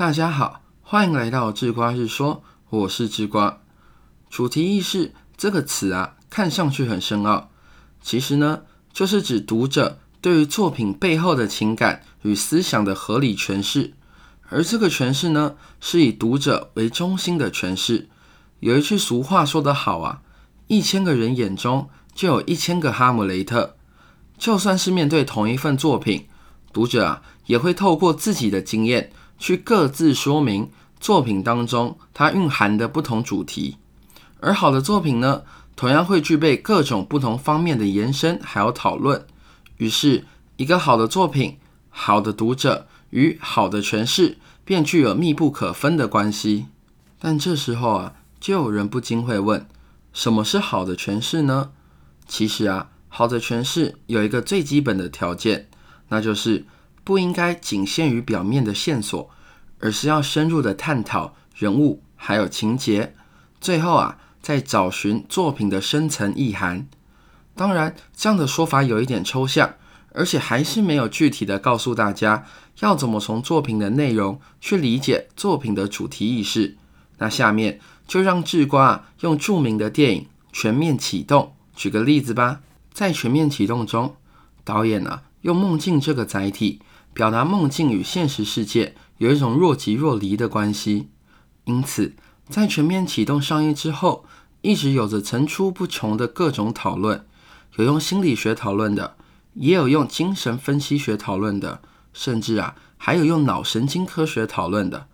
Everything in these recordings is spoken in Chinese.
大家好，欢迎来到智瓜日说，我是智瓜。主题意识这个词啊，看上去很深奥，其实呢，就是指读者对于作品背后的情感与思想的合理诠释。而这个诠释呢，是以读者为中心的诠释。有一句俗话说得好啊，一千个人眼中就有一千个哈姆雷特。就算是面对同一份作品，读者啊，也会透过自己的经验。去各自说明作品当中它蕴含的不同主题，而好的作品呢，同样会具备各种不同方面的延伸还有讨论。于是，一个好的作品、好的读者与好的诠释，便具有密不可分的关系。但这时候啊，就有人不禁会问：什么是好的诠释呢？其实啊，好的诠释有一个最基本的条件，那就是。不应该仅限于表面的线索，而是要深入的探讨人物还有情节，最后啊，再找寻作品的深层意涵。当然，这样的说法有一点抽象，而且还是没有具体的告诉大家要怎么从作品的内容去理解作品的主题意识。那下面就让智瓜用著名的电影《全面启动》举个例子吧。在《全面启动》中，导演啊用梦境这个载体。表达梦境与现实世界有一种若即若离的关系，因此在全面启动上映之后，一直有着层出不穷的各种讨论，有用心理学讨论的，也有用精神分析学讨论的，甚至啊还有用脑神经科学讨论的。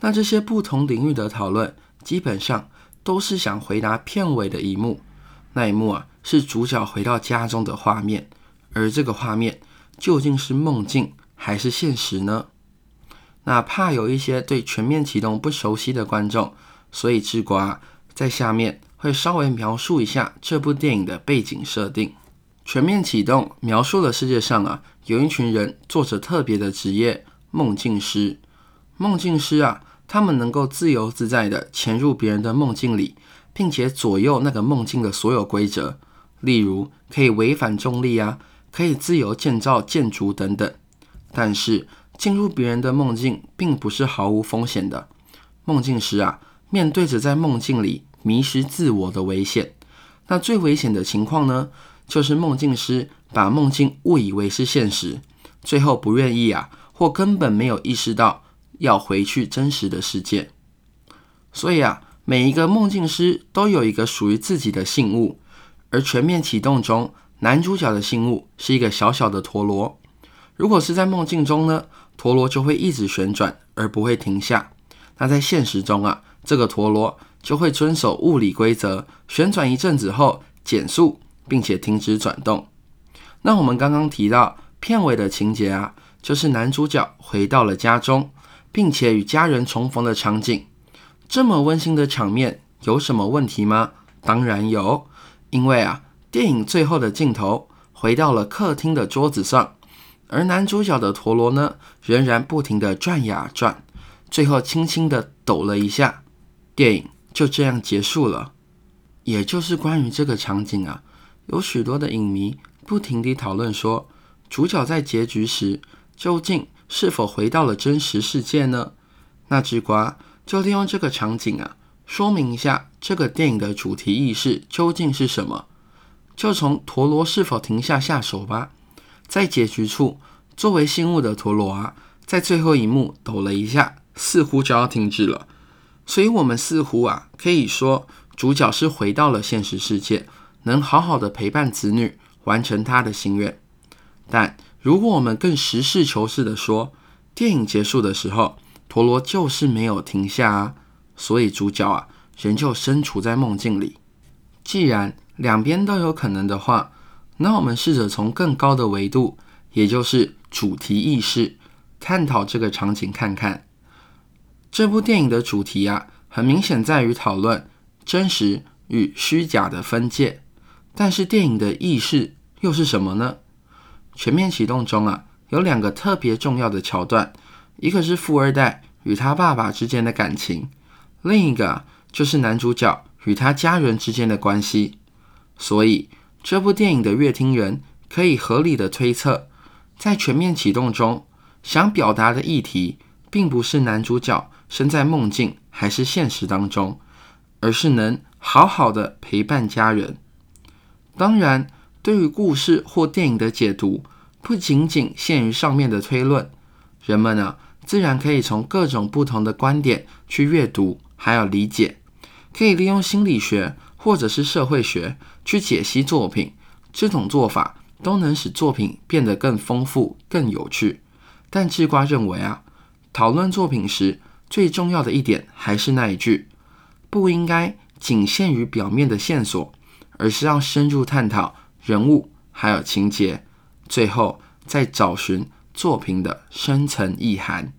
那这些不同领域的讨论，基本上都是想回答片尾的一幕，那一幕啊是主角回到家中的画面，而这个画面究竟是梦境？还是现实呢？那怕有一些对全面启动不熟悉的观众，所以智瓜在下面会稍微描述一下这部电影的背景设定。全面启动描述了世界上啊有一群人做着特别的职业——梦境师。梦境师啊，他们能够自由自在地潜入别人的梦境里，并且左右那个梦境的所有规则，例如可以违反重力啊，可以自由建造建筑等等。但是进入别人的梦境并不是毫无风险的。梦境师啊，面对着在梦境里迷失自我的危险。那最危险的情况呢，就是梦境师把梦境误以为是现实，最后不愿意啊，或根本没有意识到要回去真实的世界。所以啊，每一个梦境师都有一个属于自己的信物，而全面启动中男主角的信物是一个小小的陀螺。如果是在梦境中呢，陀螺就会一直旋转而不会停下。那在现实中啊，这个陀螺就会遵守物理规则，旋转一阵子后减速，并且停止转动。那我们刚刚提到片尾的情节啊，就是男主角回到了家中，并且与家人重逢的场景。这么温馨的场面有什么问题吗？当然有，因为啊，电影最后的镜头回到了客厅的桌子上。而男主角的陀螺呢，仍然不停地转呀转，最后轻轻地抖了一下，电影就这样结束了。也就是关于这个场景啊，有许多的影迷不停地讨论说，主角在结局时究竟是否回到了真实世界呢？那只瓜就利用这个场景啊，说明一下这个电影的主题意识究竟是什么。就从陀螺是否停下下手吧。在结局处，作为信物的陀螺啊，在最后一幕抖了一下，似乎就要停止了。所以，我们似乎啊，可以说主角是回到了现实世界，能好好的陪伴子女，完成他的心愿。但如果我们更实事求是的说，电影结束的时候，陀螺就是没有停下啊，所以主角啊，仍旧身处在梦境里。既然两边都有可能的话，那我们试着从更高的维度，也就是主题意识，探讨这个场景，看看这部电影的主题啊，很明显在于讨论真实与虚假的分界。但是电影的意识又是什么呢？全面启动中啊，有两个特别重要的桥段，一个是富二代与他爸爸之间的感情，另一个就是男主角与他家人之间的关系。所以。这部电影的乐听人可以合理的推测，在全面启动中想表达的议题并不是男主角身在梦境还是现实当中，而是能好好的陪伴家人。当然，对于故事或电影的解读，不仅仅限于上面的推论，人们呢自然可以从各种不同的观点去阅读，还有理解，可以利用心理学或者是社会学去解析作品。这种做法都能使作品变得更丰富、更有趣。但智瓜认为啊，讨论作品时最重要的一点还是那一句：不应该仅限于表面的线索，而是要深入探讨人物还有情节，最后再找寻作品的深层意涵。